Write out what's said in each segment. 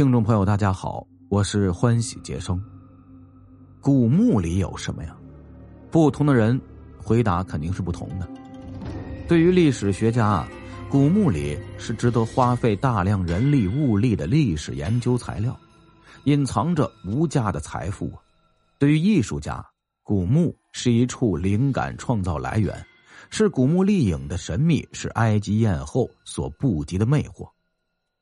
听众朋友，大家好，我是欢喜杰生。古墓里有什么呀？不同的人回答肯定是不同的。对于历史学家，古墓里是值得花费大量人力物力的历史研究材料，隐藏着无价的财富。对于艺术家，古墓是一处灵感创造来源，是古墓丽影的神秘，是埃及艳后所不及的魅惑。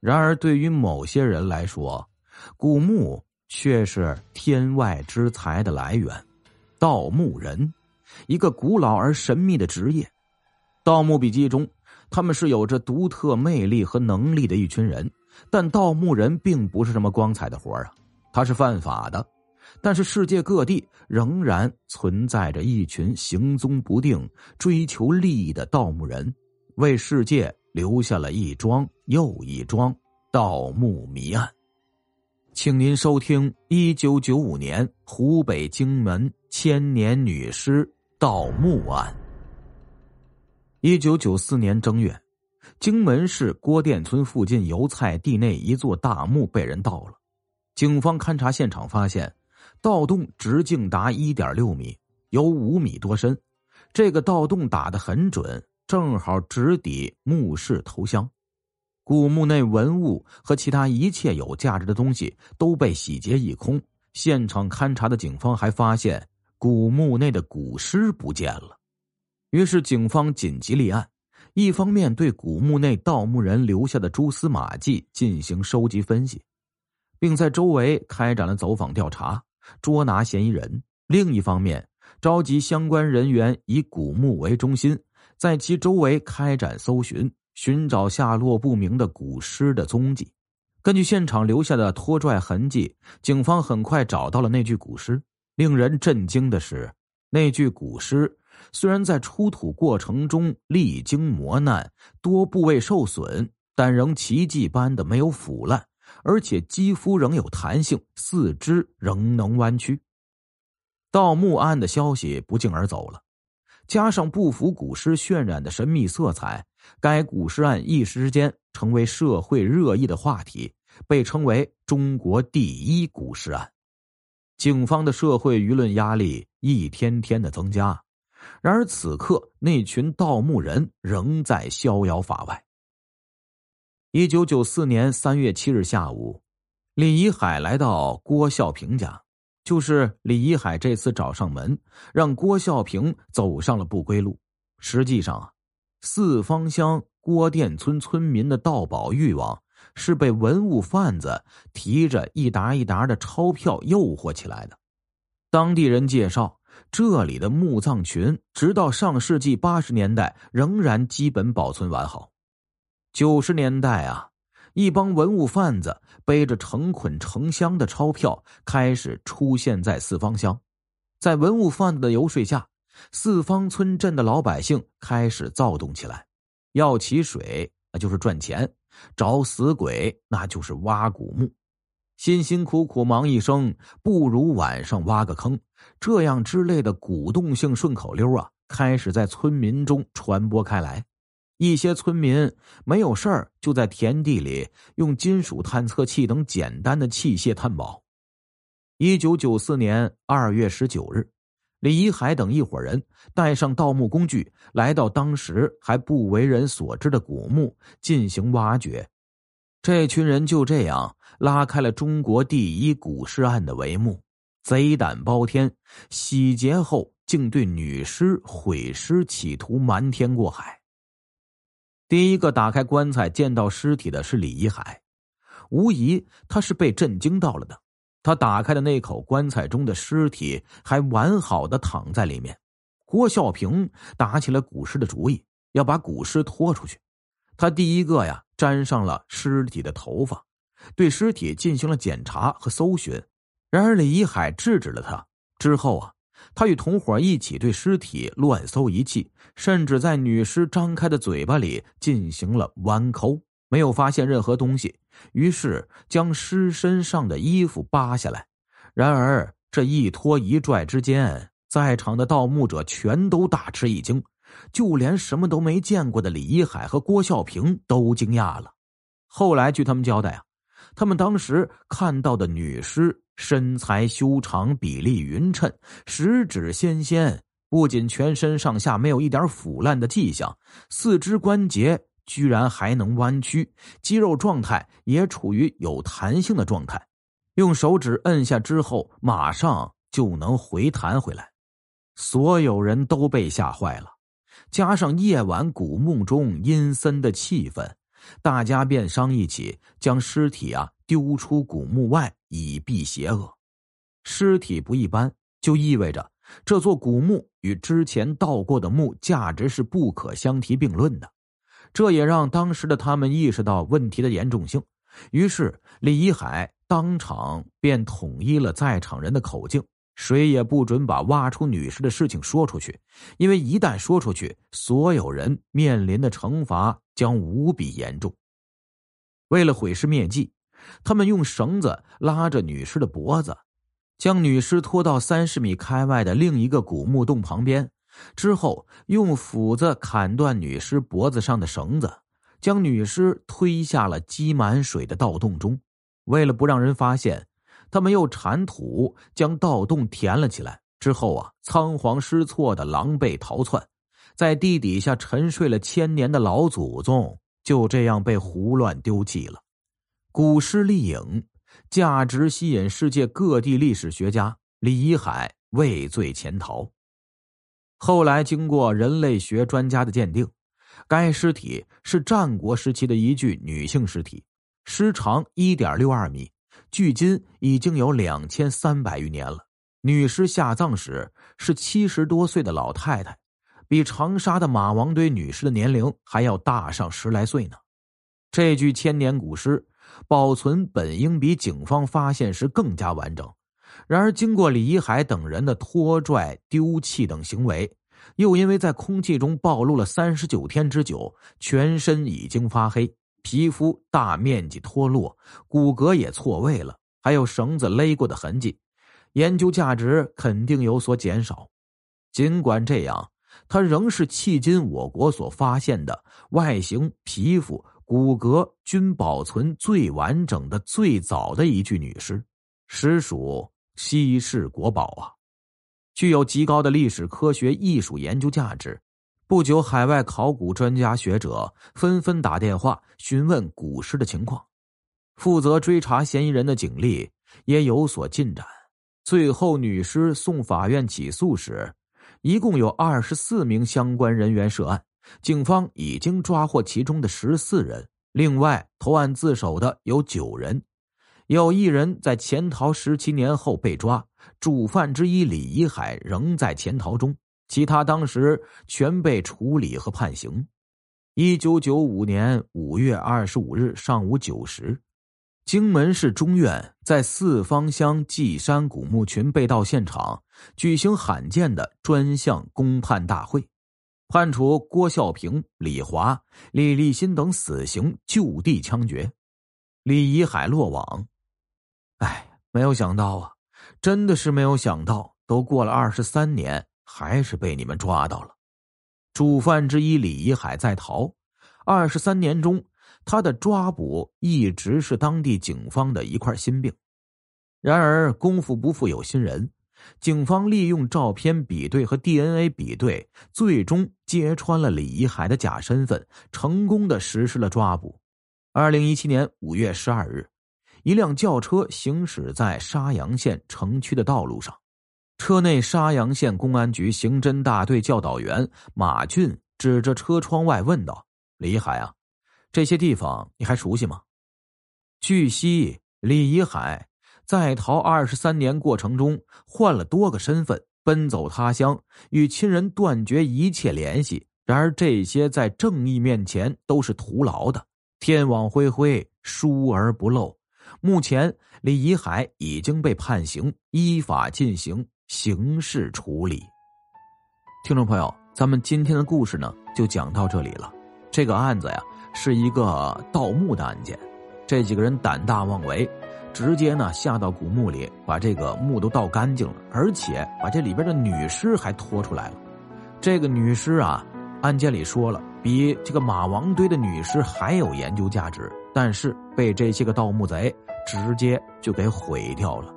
然而，对于某些人来说，古墓却是天外之财的来源。盗墓人，一个古老而神秘的职业。《盗墓笔记》中，他们是有着独特魅力和能力的一群人。但盗墓人并不是什么光彩的活啊，他是犯法的。但是，世界各地仍然存在着一群行踪不定、追求利益的盗墓人，为世界。留下了一桩又一桩盗墓谜案，请您收听一九九五年湖北荆门千年女尸盗墓案。一九九四年正月，荆门市郭店村附近油菜地内一座大墓被人盗了，警方勘察现场发现，盗洞直径达一点六米，有五米多深，这个盗洞打得很准。正好直抵墓室头箱，古墓内文物和其他一切有价值的东西都被洗劫一空。现场勘查的警方还发现古墓内的古尸不见了，于是警方紧急立案，一方面对古墓内盗墓人留下的蛛丝马迹进行收集分析，并在周围开展了走访调查，捉拿嫌疑人；另一方面召集相关人员以古墓为中心。在其周围开展搜寻，寻找下落不明的古尸的踪迹。根据现场留下的拖拽痕迹，警方很快找到了那具古尸。令人震惊的是，那具古尸虽然在出土过程中历经磨难，多部位受损，但仍奇迹般的没有腐烂，而且肌肤仍有弹性，四肢仍能弯曲。盗墓案的消息不胫而走了。加上不符古诗渲染的神秘色彩，该古诗案一时之间成为社会热议的话题，被称为“中国第一古诗案”。警方的社会舆论压力一天天的增加。然而此刻，那群盗墓人仍在逍遥法外。一九九四年三月七日下午，李一海来到郭孝平家。就是李一海这次找上门，让郭孝平走上了不归路。实际上啊，四方乡郭店村村民的盗宝欲望是被文物贩子提着一沓一沓的钞票诱惑起来的。当地人介绍，这里的墓葬群直到上世纪八十年代仍然基本保存完好。九十年代啊。一帮文物贩子背着成捆成箱的钞票，开始出现在四方乡。在文物贩子的游说下，四方村镇的老百姓开始躁动起来。要起水，那就是赚钱；找死鬼，那就是挖古墓。辛辛苦苦忙一生，不如晚上挖个坑。这样之类的鼓动性顺口溜啊，开始在村民中传播开来。一些村民没有事儿，就在田地里用金属探测器等简单的器械探宝。一九九四年二月十九日，李一海等一伙人带上盗墓工具，来到当时还不为人所知的古墓进行挖掘。这群人就这样拉开了中国第一古尸案的帷幕，贼胆包天，洗劫后竟对女尸毁尸，企图瞒天过海。第一个打开棺材见到尸体的是李一海，无疑他是被震惊到了的。他打开的那口棺材中的尸体还完好的躺在里面。郭孝平打起了古尸的主意，要把古尸拖出去。他第一个呀粘上了尸体的头发，对尸体进行了检查和搜寻。然而李一海制止了他。之后啊。他与同伙一起对尸体乱搜一气，甚至在女尸张开的嘴巴里进行了剜抠，没有发现任何东西。于是将尸身上的衣服扒下来。然而这一拖一拽之间，在场的盗墓者全都大吃一惊，就连什么都没见过的李一海和郭孝平都惊讶了。后来据他们交代啊，他们当时看到的女尸身材修长，比例匀称，十指纤纤，不仅全身上下没有一点腐烂的迹象，四肢关节居然还能弯曲，肌肉状态也处于有弹性的状态，用手指摁下之后，马上就能回弹回来。所有人都被吓坏了，加上夜晚古墓中阴森的气氛。大家便商议起将尸体啊丢出古墓外，以避邪恶。尸体不一般，就意味着这座古墓与之前盗过的墓价值是不可相提并论的。这也让当时的他们意识到问题的严重性。于是李一海当场便统一了在场人的口径。谁也不准把挖出女尸的事情说出去，因为一旦说出去，所有人面临的惩罚将无比严重。为了毁尸灭迹，他们用绳子拉着女尸的脖子，将女尸拖到三十米开外的另一个古墓洞旁边，之后用斧子砍断女尸脖子上的绳子，将女尸推下了积满水的盗洞中。为了不让人发现。他们又铲土将盗洞填了起来，之后啊，仓皇失措的狼狈逃窜，在地底下沉睡了千年的老祖宗就这样被胡乱丢弃了。古尸丽影，价值吸引世界各地历史学家。李一海畏罪潜逃，后来经过人类学专家的鉴定，该尸体是战国时期的一具女性尸体，尸长一点六二米。距今已经有两千三百余年了。女尸下葬时是七十多岁的老太太，比长沙的马王堆女尸的年龄还要大上十来岁呢。这具千年古尸保存本应比警方发现时更加完整，然而经过李一海等人的拖拽、丢弃等行为，又因为在空气中暴露了三十九天之久，全身已经发黑。皮肤大面积脱落，骨骼也错位了，还有绳子勒过的痕迹，研究价值肯定有所减少。尽管这样，它仍是迄今我国所发现的外形、皮肤、骨骼均保存最完整的、最早的一具女尸，实属稀世国宝啊！具有极高的历史、科学、艺术研究价值。不久，海外考古专家学者纷纷打电话询问古尸的情况，负责追查嫌疑人的警力也有所进展。最后，女尸送法院起诉时，一共有二十四名相关人员涉案，警方已经抓获其中的十四人，另外投案自首的有九人，有一人在潜逃十七年后被抓，主犯之一李一海仍在潜逃中。其他当时全被处理和判刑。一九九五年五月二十五日上午九时，荆门市中院在四方乡纪山古墓群被盗现场举行罕见的专项公判大会，判处郭孝平、李华、李立新等死刑，就地枪决。李一海落网。哎，没有想到啊，真的是没有想到，都过了二十三年。还是被你们抓到了。主犯之一李一海在逃，二十三年中，他的抓捕一直是当地警方的一块心病。然而功夫不负有心人，警方利用照片比对和 DNA 比对，最终揭穿了李一海的假身份，成功的实施了抓捕。二零一七年五月十二日，一辆轿车行驶在沙洋县城区的道路上。车内，沙洋县公安局刑侦大队教导员马俊指着车窗外问道：“李海啊，这些地方你还熟悉吗？”据悉，李一海在逃二十三年过程中换了多个身份，奔走他乡，与亲人断绝一切联系。然而，这些在正义面前都是徒劳的。天网恢恢，疏而不漏。目前，李一海已经被判刑，依法进行。刑事处理。听众朋友，咱们今天的故事呢，就讲到这里了。这个案子呀，是一个盗墓的案件。这几个人胆大妄为，直接呢下到古墓里，把这个墓都盗干净了，而且把这里边的女尸还拖出来了。这个女尸啊，案件里说了，比这个马王堆的女尸还有研究价值。但是被这些个盗墓贼直接就给毁掉了。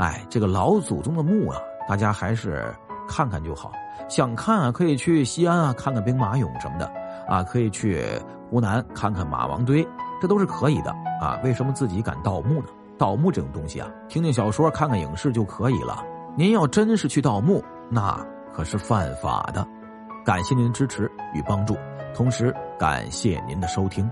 哎，这个老祖宗的墓啊，大家还是看看就好。想看啊，可以去西安啊看看兵马俑什么的啊，可以去湖南看看马王堆，这都是可以的啊。为什么自己敢盗墓呢？盗墓这种东西啊，听听小说、看看影视就可以了。您要真是去盗墓，那可是犯法的。感谢您支持与帮助，同时感谢您的收听。